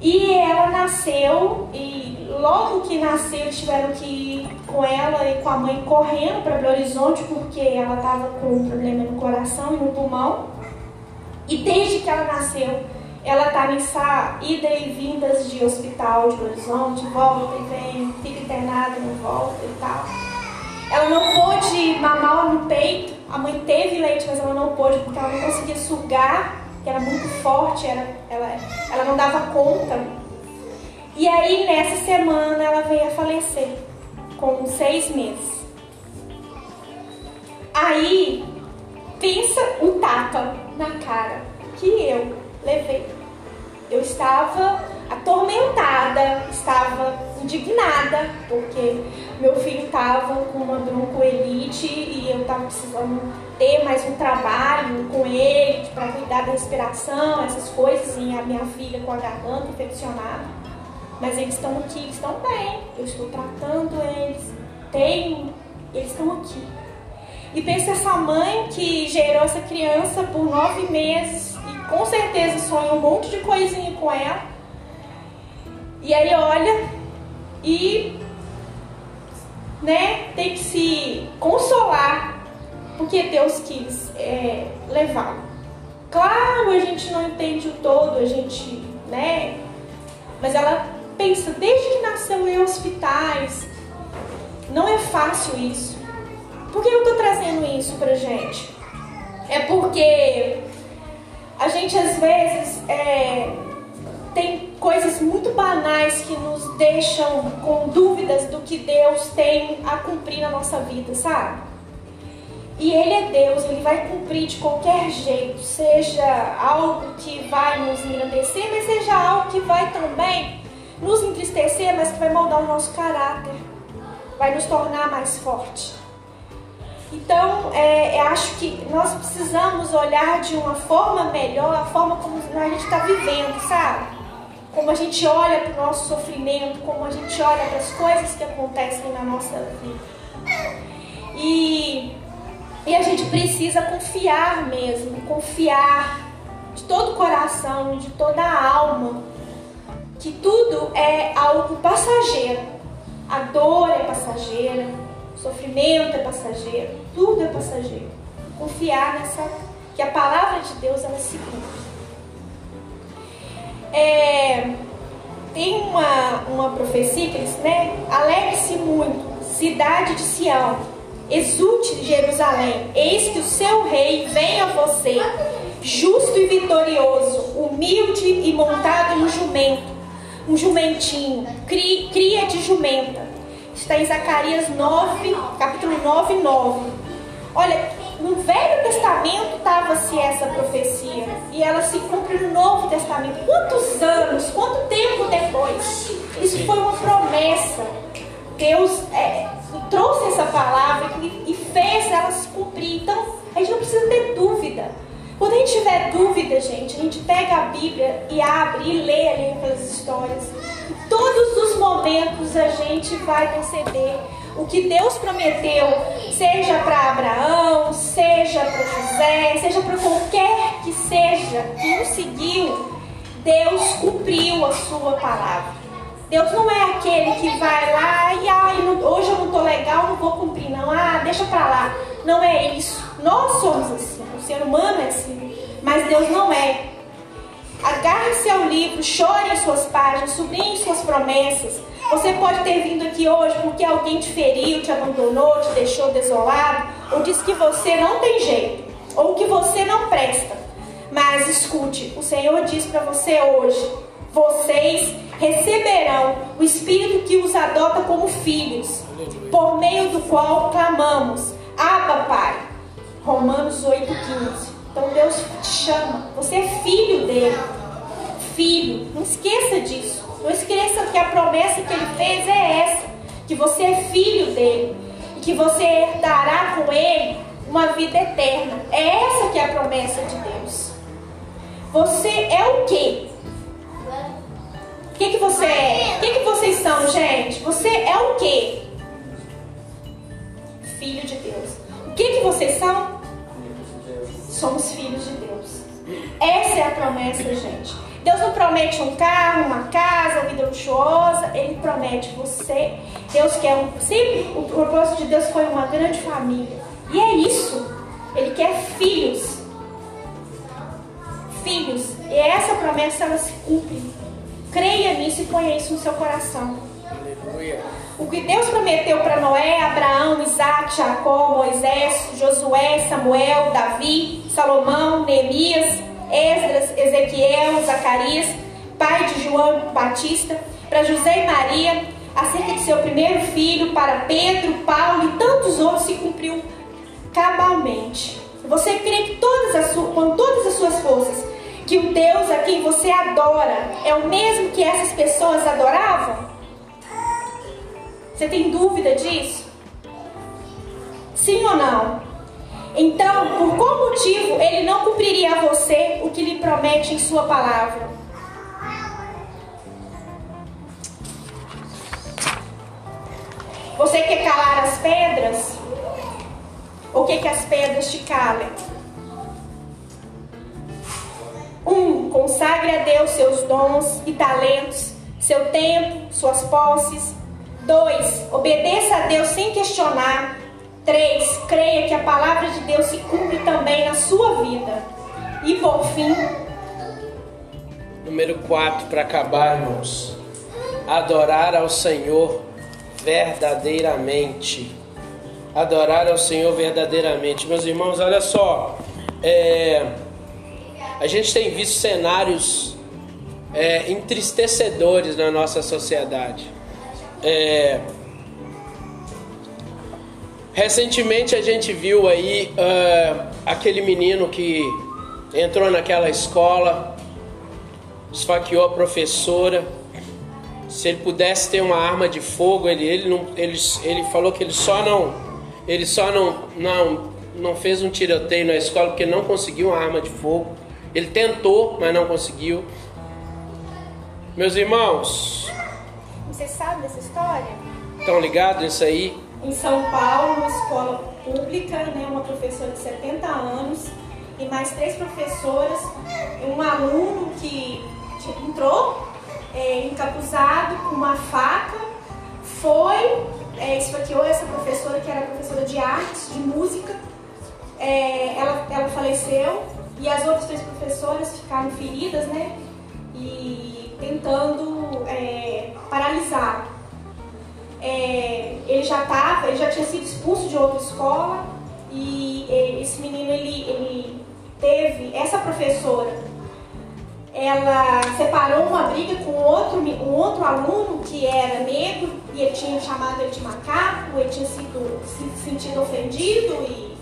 e ela nasceu e logo que nasceu, tiveram que ir com ela e com a mãe correndo para Belo Horizonte porque ela estava com um problema no coração e no pulmão. E desde que ela nasceu, ela está nessa ida e vindas de hospital de Belo Horizonte, volta e vem, fica internada, não volta e tal. Ela não pôde mamar no peito, a mãe teve leite, mas ela não pôde porque ela não conseguia sugar, que era muito forte, era, ela, ela não dava conta. E aí nessa semana ela veio a falecer, com seis meses. Aí pensa um tapa na cara que eu levei. Eu estava atormentada, estava indignada, porque meu filho estava com uma broncoelite e eu estava precisando ter mais um trabalho com ele para cuidar da respiração, essas coisas, e a minha filha com a garganta infeccionada. Mas eles estão aqui, estão bem, eu estou tratando eles, tem, eles estão aqui. E pensa essa mãe que gerou essa criança por nove meses e com certeza sonha um monte de coisinha com ela. E aí olha e né, tem que se consolar porque Deus quis é, levá-lo. Claro, a gente não entende o todo, a gente, né? Mas ela pensa, desde que nasceu em hospitais, não é fácil isso. Por que eu estou trazendo isso pra gente? É porque a gente às vezes é, tem coisas muito banais que nos deixam com dúvidas do que Deus tem a cumprir na nossa vida, sabe? E Ele é Deus, Ele vai cumprir de qualquer jeito, seja algo que vai nos engrandecer, mas seja algo que vai também nos entristecer, mas que vai moldar o nosso caráter, vai nos tornar mais forte. Então, é, eu acho que nós precisamos olhar de uma forma melhor a forma como a gente está vivendo, sabe? Como a gente olha para o nosso sofrimento, como a gente olha para as coisas que acontecem na nossa vida. E, e a gente precisa confiar mesmo, confiar de todo o coração, de toda a alma, que tudo é algo passageiro. A dor é passageira, sofrimento é passageiro, tudo é passageiro. Confiar nessa que a palavra de Deus ela se cumpre. É, tem uma, uma profecia que eles, né? Alegre-se muito, cidade de Sião, exulte Jerusalém, eis que o seu rei vem a você, justo e vitorioso, humilde e montado em jumento, um jumentinho, cria de jumenta está em Zacarias 9, capítulo 9, 9. Olha, no Velho Testamento estava-se essa profecia e ela se cumpre no Novo Testamento. Quantos anos, quanto tempo depois? Isso foi uma promessa. Deus é, trouxe essa palavra e, e fez ela se cumprir. Então, a gente não precisa ter dúvida. Quando a gente tiver dúvida, gente, a gente pega a Bíblia e abre e lê ali aquelas histórias todos os momentos a gente vai perceber o que Deus prometeu, seja para Abraão, seja para José, seja para qualquer que seja que o seguiu, Deus cumpriu a sua palavra. Deus não é aquele que vai lá e ah, hoje eu não estou legal, não vou cumprir, não. Ah, deixa para lá. Não é isso. Nós somos assim, o ser humano é assim, mas Deus não é. Agarre-se ao livro, chore em suas páginas, sublinhe suas promessas. Você pode ter vindo aqui hoje porque alguém te feriu, te abandonou, te deixou desolado, ou disse que você não tem jeito, ou que você não presta. Mas escute, o Senhor diz para você hoje: vocês receberão o Espírito que os adota como filhos, por meio do qual clamamos: Abba, Pai. Romanos 8,15. Então Deus te chama, você é filho dele. Filho, não esqueça disso. Não esqueça que a promessa que ele fez é essa: que você é filho dele e que você herdará com ele uma vida eterna. É essa que é a promessa de Deus. Você é o quê? O que, que você é? O que, que vocês são, gente? Você é o quê? Filho de Deus. O que, que vocês são? Somos filhos de Deus. Essa é a promessa, gente. Deus não promete um carro, uma casa, vida luxuosa, Ele promete você. Deus quer um. Sempre o propósito de Deus foi uma grande família. E é isso. Ele quer filhos. Filhos. E essa promessa ela se cumpre. Creia nisso e ponha isso no seu coração. O que Deus prometeu para Noé, Abraão, Isaac, Jacó, Moisés, Josué, Samuel, Davi, Salomão, Neemias, Esdras, Ezequiel, Zacarias, pai de João Batista, para José e Maria, acerca de seu primeiro filho, para Pedro, Paulo e tantos outros, se cumpriu cabalmente. Você crê que todas as com todas as suas forças, que o Deus a quem você adora é o mesmo que essas pessoas adoravam? Você tem dúvida disso? Sim ou não? Então, por qual motivo ele não cumpriria a você o que lhe promete em sua palavra? Você quer calar as pedras? O que que as pedras te calem? Um, consagre a Deus seus dons e talentos, seu tempo, suas posses. Dois, obedeça a Deus sem questionar. Três, creia que a palavra de Deus se cumpre também na sua vida. E por fim, Número 4 para acabar, irmãos. Adorar ao Senhor verdadeiramente. Adorar ao Senhor verdadeiramente. Meus irmãos, olha só. É, a gente tem visto cenários é, entristecedores na nossa sociedade. É, recentemente a gente viu aí uh, aquele menino que entrou naquela escola, esfaqueou a professora. Se ele pudesse ter uma arma de fogo, ele, ele, não, ele, ele falou que ele só não ele só não, não, não fez um tiroteio na escola porque não conseguiu uma arma de fogo. Ele tentou, mas não conseguiu. Meus irmãos, você sabe dessa história? estão ligados nisso aí? Em São Paulo, uma escola pública, né, uma professora de 70 anos e mais três professoras, um aluno que entrou é, encapuzado com uma faca, foi, é, esfaqueou essa professora, que era professora de artes, de música, é, ela, ela faleceu e as outras três professoras ficaram feridas, né? E tentando é, paralisar. É, ele já tava, ele já tinha sido expulso de outra escola e ele, esse menino ele, ele teve essa professora ela separou uma briga com outro, um outro aluno que era negro e ele tinha chamado ele de macaco, ele tinha sido se sentido ofendido e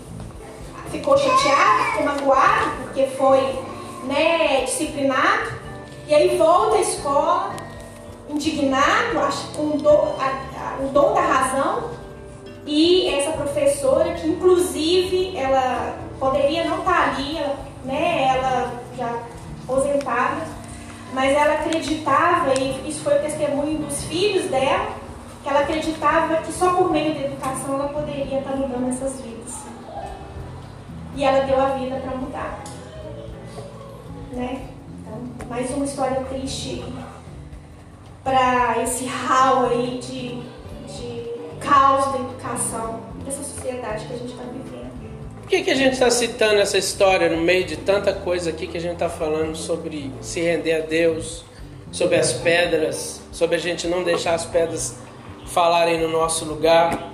ficou chateado, ficou magoado porque foi né, disciplinado. E aí volta à escola, indignado, com o dom, da razão. E essa professora, que inclusive ela poderia não estar ali, né, ela já aposentada, mas ela acreditava, e isso foi o testemunho dos filhos dela, que ela acreditava que só por meio da educação ela poderia estar mudando essas vidas. E ela deu a vida para mudar. Né? Mais uma história triste para esse ralo aí de, de caos da educação, dessa sociedade que a gente está vivendo. Por que, que a gente está citando essa história no meio de tanta coisa aqui que a gente está falando sobre se render a Deus, sobre as pedras, sobre a gente não deixar as pedras falarem no nosso lugar?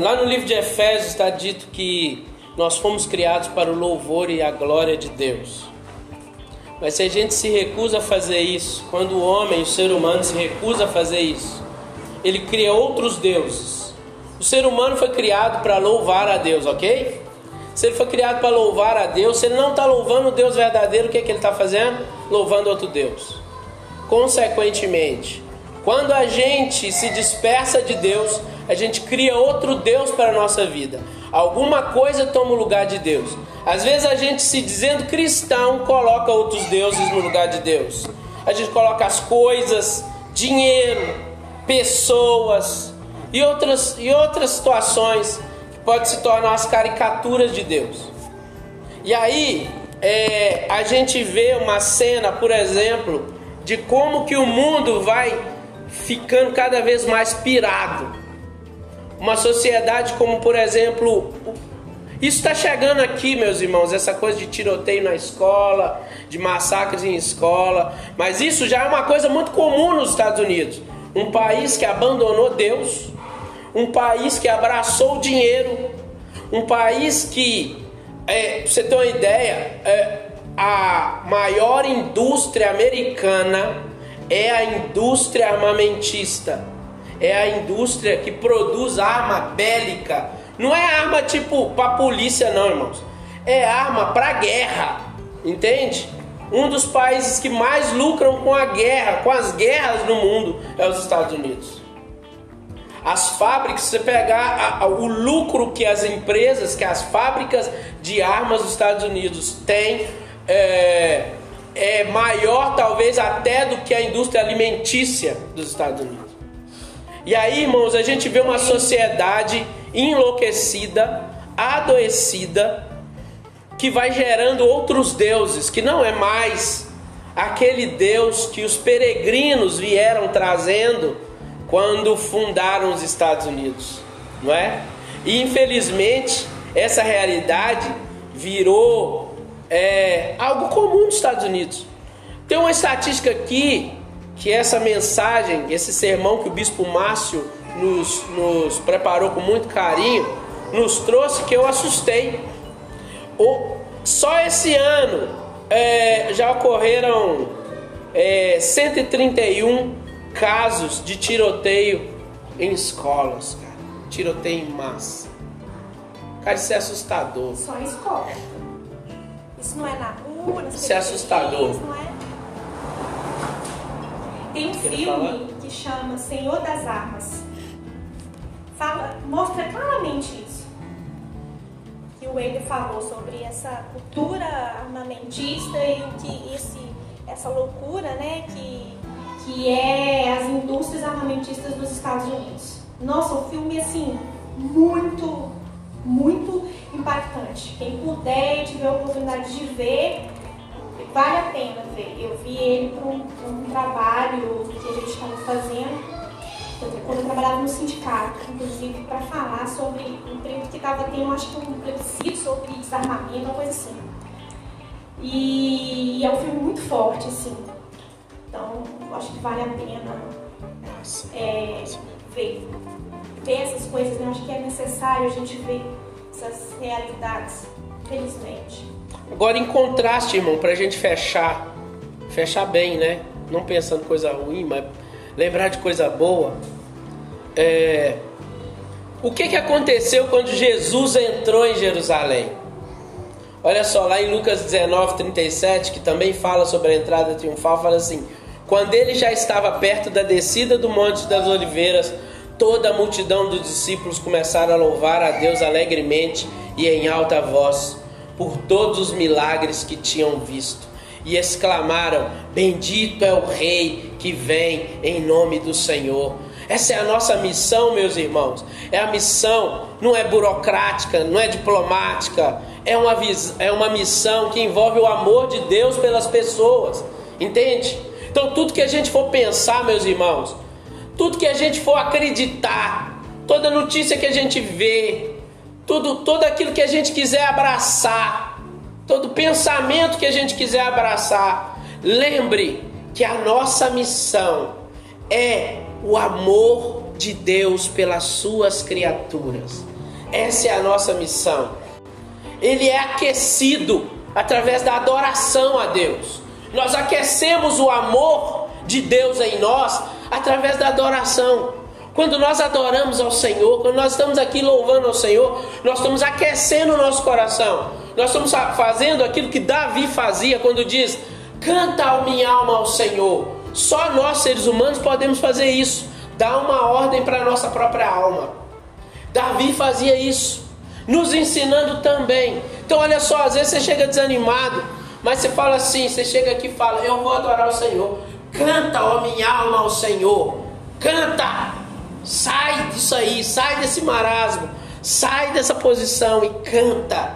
Lá no livro de Efésios está dito que nós fomos criados para o louvor e a glória de Deus. Mas se a gente se recusa a fazer isso, quando o homem, o ser humano, se recusa a fazer isso, ele cria outros deuses. O ser humano foi criado para louvar a Deus, ok? Se ele foi criado para louvar a Deus, se ele não está louvando o Deus verdadeiro, o que, é que ele está fazendo? Louvando outro Deus. Consequentemente, quando a gente se dispersa de Deus, a gente cria outro Deus para a nossa vida. Alguma coisa toma o lugar de Deus. Às vezes a gente, se dizendo cristão, coloca outros deuses no lugar de Deus. A gente coloca as coisas, dinheiro, pessoas e outras, e outras situações pode se tornar as caricaturas de Deus. E aí, é, a gente vê uma cena, por exemplo, de como que o mundo vai ficando cada vez mais pirado. Uma sociedade como, por exemplo, isso está chegando aqui, meus irmãos, essa coisa de tiroteio na escola, de massacres em escola, mas isso já é uma coisa muito comum nos Estados Unidos. Um país que abandonou Deus, um país que abraçou o dinheiro, um país que, é, pra você ter uma ideia, é, a maior indústria americana é a indústria armamentista, é a indústria que produz arma bélica. Não é arma tipo para polícia, não, irmãos. É arma para guerra, entende? Um dos países que mais lucram com a guerra, com as guerras no mundo, é os Estados Unidos. As fábricas, você pegar a, a, o lucro que as empresas, que as fábricas de armas dos Estados Unidos têm, é, é maior talvez até do que a indústria alimentícia dos Estados Unidos. E aí, irmãos, a gente vê uma sociedade enlouquecida, adoecida, que vai gerando outros deuses, que não é mais aquele Deus que os peregrinos vieram trazendo quando fundaram os Estados Unidos, não é? E infelizmente essa realidade virou é, algo comum nos Estados Unidos. Tem uma estatística aqui que essa mensagem, esse sermão que o Bispo Márcio nos, nos preparou com muito carinho, nos trouxe que eu assustei. O, só esse ano é, já ocorreram é, 131 casos de tiroteio em escolas, cara. Tiroteio em massa. Cara, isso é assustador. Só em escola. Isso não é na rua, nas Isso é assustador. Não é? Tem um filme falar? que chama Senhor das Armas. Fala, mostra claramente isso. Que o Wade falou sobre essa cultura armamentista e o que esse, essa loucura, né, que que é as indústrias armamentistas dos Estados Unidos. Nossa, um filme assim muito, muito impactante. Quem puder e tiver a oportunidade de ver, vale a pena ver. Eu vi ele para um, um, trabalho que a gente estava fazendo quando eu trabalhava no sindicato, inclusive para falar sobre um período que estava tendo, acho que um plebiscito sobre desarmamento, uma coisa assim. E, e é um filme muito forte, assim. Então, acho que vale a pena é, ver, ver essas coisas. Né? Acho que é necessário a gente ver essas realidades, felizmente. Agora, em contraste, irmão, para a gente fechar, fechar bem, né? Não pensando coisa ruim, mas lembrar de coisa boa. É... O que, que aconteceu quando Jesus entrou em Jerusalém? Olha só, lá em Lucas 19, 37, que também fala sobre a entrada triunfal, fala assim: quando ele já estava perto da descida do Monte das Oliveiras, toda a multidão dos discípulos começaram a louvar a Deus alegremente e em alta voz por todos os milagres que tinham visto. E exclamaram: Bendito é o Rei que vem em nome do Senhor. Essa é a nossa missão, meus irmãos. É a missão, não é burocrática, não é diplomática, é uma, é uma missão que envolve o amor de Deus pelas pessoas. Entende? Então, tudo que a gente for pensar, meus irmãos, tudo que a gente for acreditar, toda notícia que a gente vê, tudo, todo aquilo que a gente quiser abraçar, todo pensamento que a gente quiser abraçar, lembre que a nossa missão é o amor de Deus pelas suas criaturas. Essa é a nossa missão. Ele é aquecido através da adoração a Deus. Nós aquecemos o amor de Deus em nós através da adoração. Quando nós adoramos ao Senhor, quando nós estamos aqui louvando ao Senhor, nós estamos aquecendo o nosso coração. Nós estamos fazendo aquilo que Davi fazia quando diz: Canta a minha alma ao Senhor. Só nós, seres humanos, podemos fazer isso. Dar uma ordem para a nossa própria alma. Davi fazia isso, nos ensinando também. Então, olha só, às vezes você chega desanimado. Mas você fala assim, você chega aqui e fala, eu vou adorar o Senhor. Canta, ó minha alma, ao Senhor. Canta! Sai disso aí, sai desse marasmo, sai dessa posição e canta.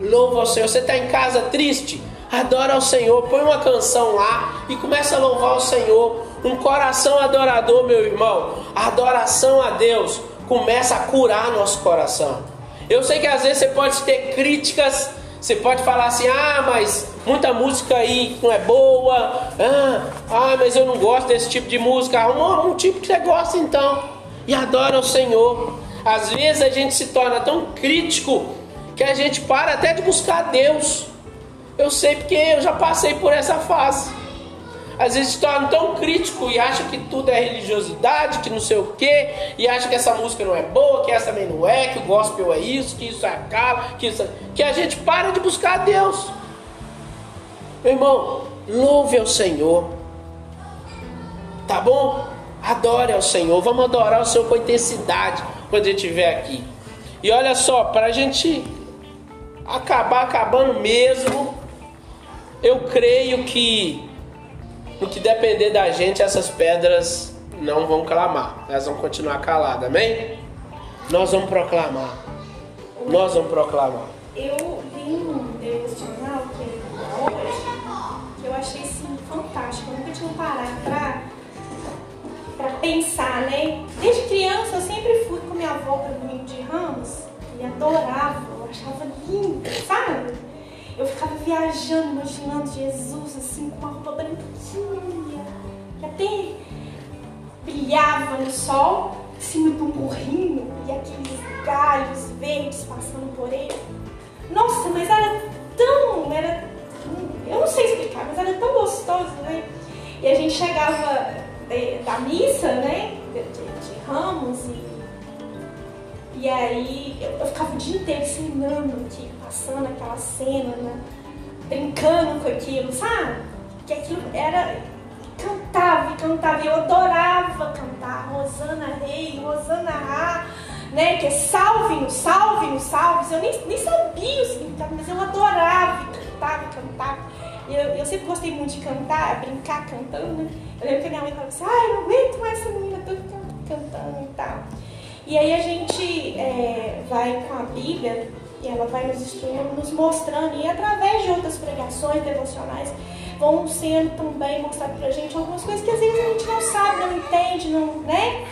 Louva ao Senhor. Você está em casa triste? Adora ao Senhor. Põe uma canção lá e começa a louvar o Senhor. Um coração adorador, meu irmão. Adoração a Deus começa a curar nosso coração. Eu sei que às vezes você pode ter críticas, você pode falar assim: ah, mas muita música aí não é boa, ah, ah mas eu não gosto desse tipo de música. Arruma um tipo que você gosta então, e adora o Senhor. Às vezes a gente se torna tão crítico que a gente para até de buscar Deus. Eu sei porque eu já passei por essa fase às vezes torna tão crítico e acha que tudo é religiosidade, que não sei o que, e acha que essa música não é boa, que essa também não é, que o gospel é isso, que isso é que, isso, é, que a gente para de buscar a Deus. Meu irmão, louve ao Senhor. Tá bom? Adore ao Senhor. Vamos adorar o Senhor com intensidade quando a gente estiver aqui. E olha só, para a gente acabar acabando mesmo, eu creio que no que depender da gente, essas pedras não vão clamar, elas vão continuar caladas, amém? Nós vamos proclamar. Nós vamos proclamar. Eu vi um devocional que hoje, que eu achei assim, fantástico. Eu nunca tinha parado pra, pra pensar, né? Desde criança eu sempre fui com minha avó para domingo de ramos e adorava, eu achava lindo, sabe? Eu ficava viajando, imaginando Jesus assim, com uma roupa branquinha, que até brilhava no sol, em cima de um burrinho e aqueles galhos verdes passando por ele. Nossa, mas era tão. Era, eu não sei explicar, mas era tão gostoso, né? E a gente chegava é, da missa, né? De, de, de Ramos e e aí eu, eu ficava o dia inteiro ensinando aqui, passando aquela cena, né? brincando com aquilo, sabe? Que aquilo era. Cantava e cantava, eu adorava cantar. Rosana Rei, Rosana Rá, né? Que é salve-nos, salve-nos, salve Eu nem, nem sabia o significado, mas eu adorava e cantava e eu, eu sempre gostei muito de cantar, brincar cantando, né? Eu lembro que a minha mãe falava assim: ai, não aguento mais essa menina toda cantando e tal. E aí a gente é, vai com a Bíblia e ela vai nos instruindo, nos mostrando, e através de outras pregações devocionais vão sendo também mostrado pra gente algumas coisas que às vezes a gente não sabe, não entende, não, né?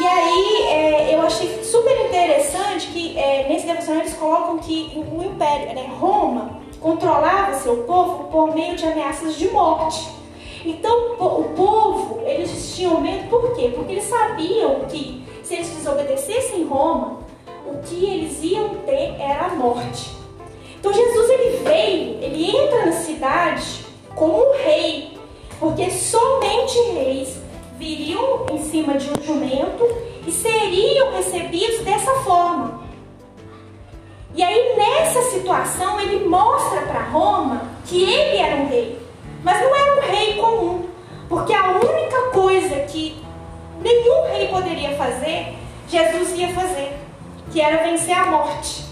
E aí é, eu achei super interessante que é, nesse devocional eles colocam que o Império, né, Roma, controlava seu povo por meio de ameaças de morte. Então o povo, eles tinham medo por quê? Porque eles sabiam que se eles desobedecessem Roma, o que eles iam ter era a morte. Então Jesus ele veio, ele entra na cidade como um rei, porque somente reis viriam em cima de um jumento e seriam recebidos dessa forma. E aí nessa situação ele mostra para Roma que ele era um rei, mas não era um rei comum, porque a única coisa que nenhum rei poderia fazer, Jesus ia fazer, que era vencer a morte.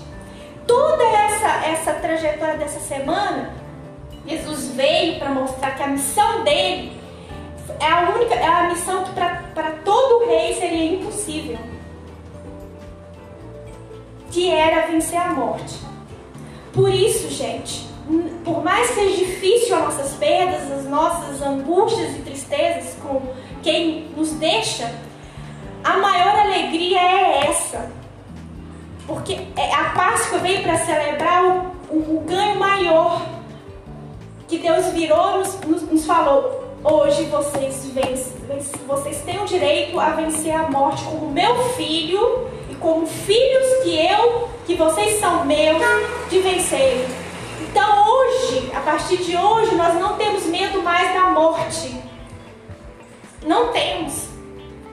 Toda essa, essa trajetória dessa semana, Jesus veio para mostrar que a missão dele é a única, é a missão que para todo rei seria impossível. Que era vencer a morte. Por isso, gente, por mais que seja difícil as nossas perdas, as nossas angústias e tristezas com quem nos deixa, a maior alegria é essa. Porque é, a Páscoa veio para celebrar o, o, ganho maior que Deus virou, nos, nos, nos falou. Hoje vocês, vocês têm o direito a vencer a morte como meu filho e como filhos que eu, que vocês são meus, de vencer. Então hoje, a partir de hoje, nós não temos medo mais da morte. Não temos.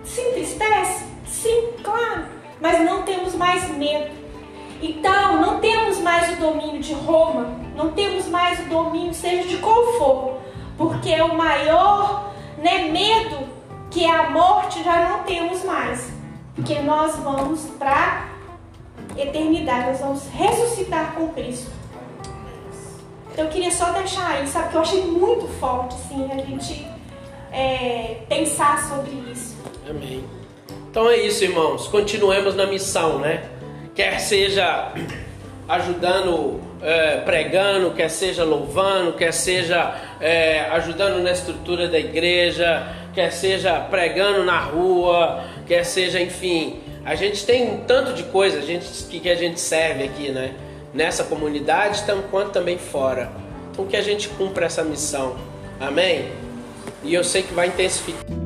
Se entristece? Sim, claro. Mas não temos mais medo. Então, não temos mais o domínio de Roma, não temos mais o domínio, seja de qual for, porque o maior né, medo, que é a morte, já não temos mais, porque nós vamos para eternidade, nós vamos ressuscitar com Cristo. Então, eu queria só deixar aí, sabe, que eu achei muito forte, assim, a gente é, pensar sobre isso. Amém. Então é isso, irmãos. Continuemos na missão, né? Quer seja ajudando, é, pregando, quer seja louvando, quer seja é, ajudando na estrutura da igreja, quer seja pregando na rua, quer seja, enfim, a gente tem um tanto de coisa a gente, que, que a gente serve aqui, né? Nessa comunidade, quanto também fora. Então que a gente cumpra essa missão. Amém? E eu sei que vai intensificar.